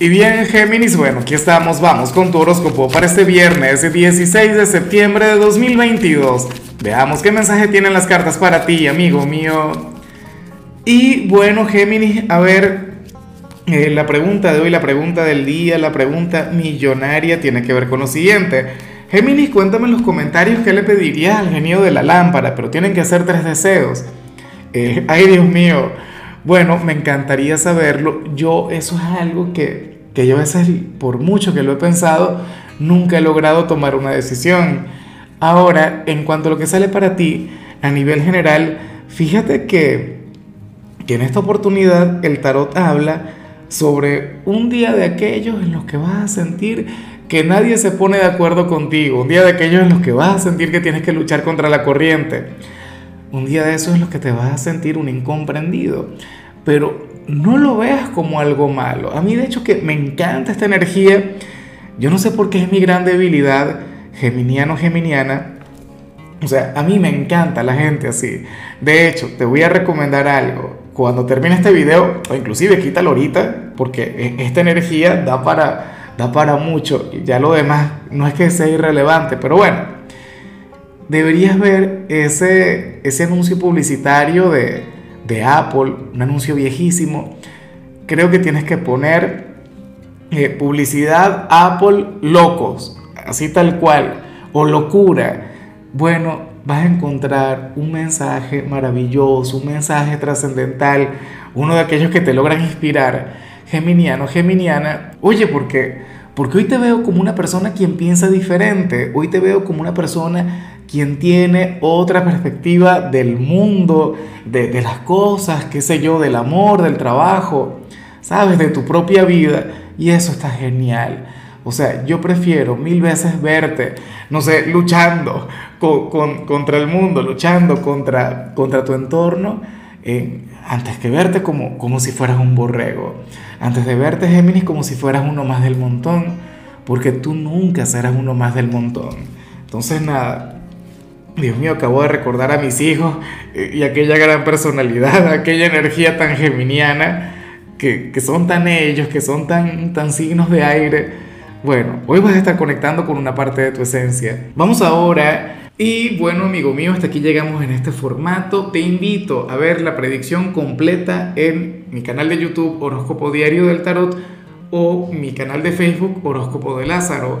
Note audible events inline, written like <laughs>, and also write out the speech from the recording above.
Y bien, Géminis, bueno, aquí estamos, vamos con tu horóscopo para este viernes 16 de septiembre de 2022. Veamos qué mensaje tienen las cartas para ti, amigo mío. Y bueno, Géminis, a ver, eh, la pregunta de hoy, la pregunta del día, la pregunta millonaria tiene que ver con lo siguiente. Géminis, cuéntame en los comentarios qué le pedirías al genio de la lámpara, pero tienen que hacer tres deseos. Eh, ay, Dios mío. Bueno, me encantaría saberlo. Yo, eso es algo que, que yo a veces, por mucho que lo he pensado, nunca he logrado tomar una decisión. Ahora, en cuanto a lo que sale para ti, a nivel general, fíjate que, que en esta oportunidad el tarot habla sobre un día de aquellos en los que vas a sentir que nadie se pone de acuerdo contigo, un día de aquellos en los que vas a sentir que tienes que luchar contra la corriente. Un día de esos en los que te vas a sentir un incomprendido. Pero no lo veas como algo malo. A mí de hecho que me encanta esta energía. Yo no sé por qué es mi gran debilidad, geminiano, geminiana. O sea, a mí me encanta la gente así. De hecho, te voy a recomendar algo. Cuando termine este video, o inclusive quítalo ahorita, porque e, esta energía da para, da para mucho. Ya lo demás no es que sea irrelevante, pero bueno, deberías ver ese, ese anuncio publicitario de, de, Apple, un anuncio viejísimo. Creo que tienes que poner eh, publicidad Apple locos, así tal cual, o locura. Bueno, vas a encontrar un mensaje maravilloso, un mensaje trascendental, uno de aquellos que te logran inspirar. Geminiano, Geminiana, oye, porque porque hoy te veo como una persona quien piensa diferente, hoy te veo como una persona quien tiene otra perspectiva del mundo, de, de, las cosas, qué sé yo, del amor, del trabajo, sabes, de tu propia vida. Y eso está genial. O sea, yo prefiero mil veces verte, no sé, luchando con, con, contra el mundo, luchando contra, contra tu entorno, eh, antes que verte como, como si fueras un borrego. Antes de verte, Géminis, como si fueras uno más del montón. Porque tú nunca serás uno más del montón. Entonces, nada, Dios mío, acabo de recordar a mis hijos y aquella gran personalidad, <laughs> aquella energía tan geminiana, que, que, son tan ellos, que son tan, tan signos de aire. Bueno, hoy vas a estar conectando con una parte de tu esencia. Vamos ahora. Y bueno, amigo mío, hasta aquí llegamos en este formato. Te invito a ver la predicción completa en mi canal de YouTube Horóscopo Diario del Tarot o mi canal de Facebook Horóscopo de Lázaro.